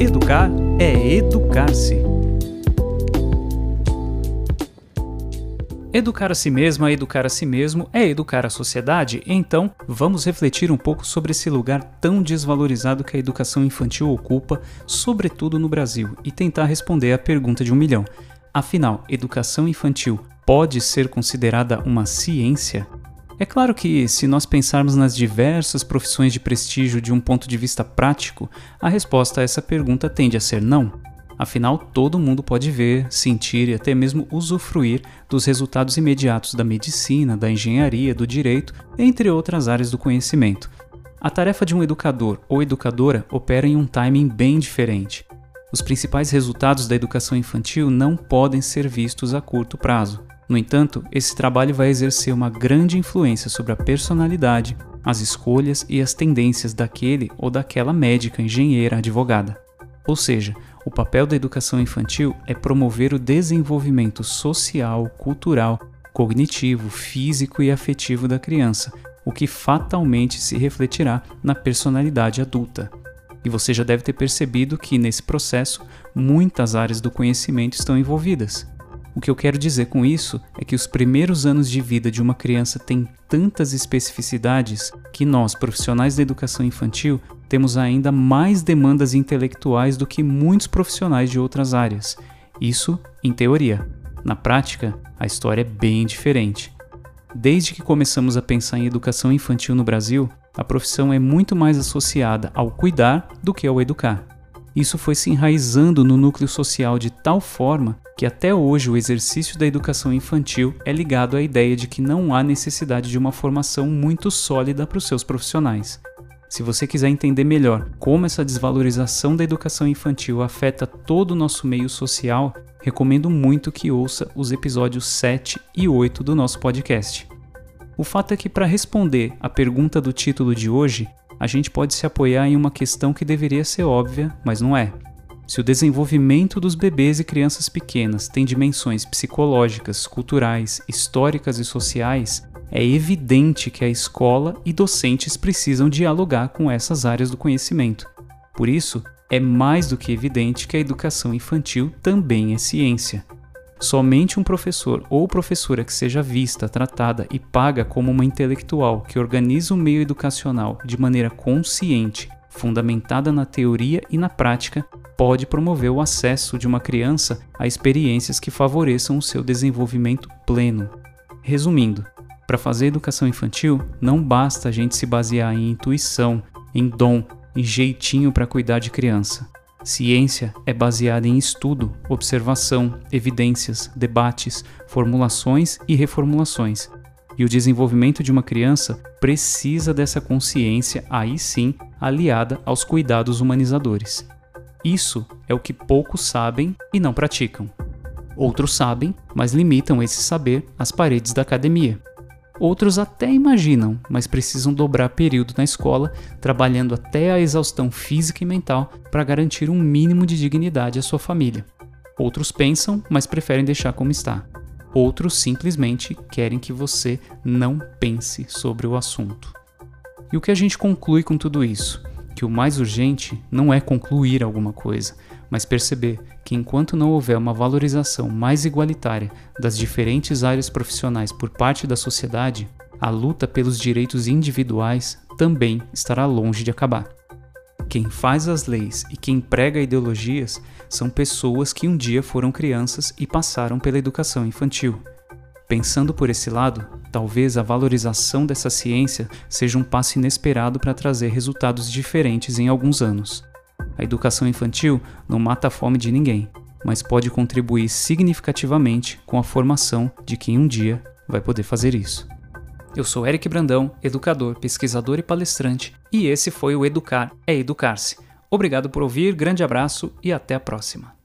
Educar é educar-se. Educar a si mesmo é educar a si mesmo é educar a sociedade, então vamos refletir um pouco sobre esse lugar tão desvalorizado que a educação infantil ocupa, sobretudo no Brasil, e tentar responder à pergunta de um milhão. Afinal, educação infantil pode ser considerada uma ciência? É claro que, se nós pensarmos nas diversas profissões de prestígio de um ponto de vista prático, a resposta a essa pergunta tende a ser não. Afinal, todo mundo pode ver, sentir e até mesmo usufruir dos resultados imediatos da medicina, da engenharia, do direito, entre outras áreas do conhecimento. A tarefa de um educador ou educadora opera em um timing bem diferente. Os principais resultados da educação infantil não podem ser vistos a curto prazo. No entanto, esse trabalho vai exercer uma grande influência sobre a personalidade, as escolhas e as tendências daquele ou daquela médica, engenheira, advogada. Ou seja, o papel da educação infantil é promover o desenvolvimento social, cultural, cognitivo, físico e afetivo da criança, o que fatalmente se refletirá na personalidade adulta. E você já deve ter percebido que nesse processo muitas áreas do conhecimento estão envolvidas. O que eu quero dizer com isso é que os primeiros anos de vida de uma criança têm tantas especificidades que nós, profissionais da educação infantil, temos ainda mais demandas intelectuais do que muitos profissionais de outras áreas. Isso em teoria. Na prática, a história é bem diferente. Desde que começamos a pensar em educação infantil no Brasil, a profissão é muito mais associada ao cuidar do que ao educar. Isso foi se enraizando no núcleo social de tal forma que até hoje o exercício da educação infantil é ligado à ideia de que não há necessidade de uma formação muito sólida para os seus profissionais. Se você quiser entender melhor como essa desvalorização da educação infantil afeta todo o nosso meio social, recomendo muito que ouça os episódios 7 e 8 do nosso podcast. O fato é que, para responder à pergunta do título de hoje, a gente pode se apoiar em uma questão que deveria ser óbvia, mas não é. Se o desenvolvimento dos bebês e crianças pequenas tem dimensões psicológicas, culturais, históricas e sociais, é evidente que a escola e docentes precisam dialogar com essas áreas do conhecimento. Por isso, é mais do que evidente que a educação infantil também é ciência. Somente um professor ou professora que seja vista, tratada e paga como uma intelectual que organiza o meio educacional de maneira consciente, fundamentada na teoria e na prática, pode promover o acesso de uma criança a experiências que favoreçam o seu desenvolvimento pleno. Resumindo, para fazer educação infantil, não basta a gente se basear em intuição, em dom, em jeitinho para cuidar de criança. Ciência é baseada em estudo, observação, evidências, debates, formulações e reformulações. E o desenvolvimento de uma criança precisa dessa consciência, aí sim, aliada aos cuidados humanizadores. Isso é o que poucos sabem e não praticam. Outros sabem, mas limitam esse saber às paredes da academia. Outros até imaginam, mas precisam dobrar período na escola, trabalhando até a exaustão física e mental para garantir um mínimo de dignidade à sua família. Outros pensam, mas preferem deixar como está. Outros simplesmente querem que você não pense sobre o assunto. E o que a gente conclui com tudo isso? Que o mais urgente não é concluir alguma coisa, mas perceber que enquanto não houver uma valorização mais igualitária das diferentes áreas profissionais por parte da sociedade, a luta pelos direitos individuais também estará longe de acabar. Quem faz as leis e quem prega ideologias são pessoas que um dia foram crianças e passaram pela educação infantil. Pensando por esse lado, talvez a valorização dessa ciência seja um passo inesperado para trazer resultados diferentes em alguns anos. A educação infantil não mata a fome de ninguém, mas pode contribuir significativamente com a formação de quem um dia vai poder fazer isso. Eu sou Eric Brandão, educador, pesquisador e palestrante, e esse foi o Educar é Educar-se. Obrigado por ouvir, grande abraço e até a próxima.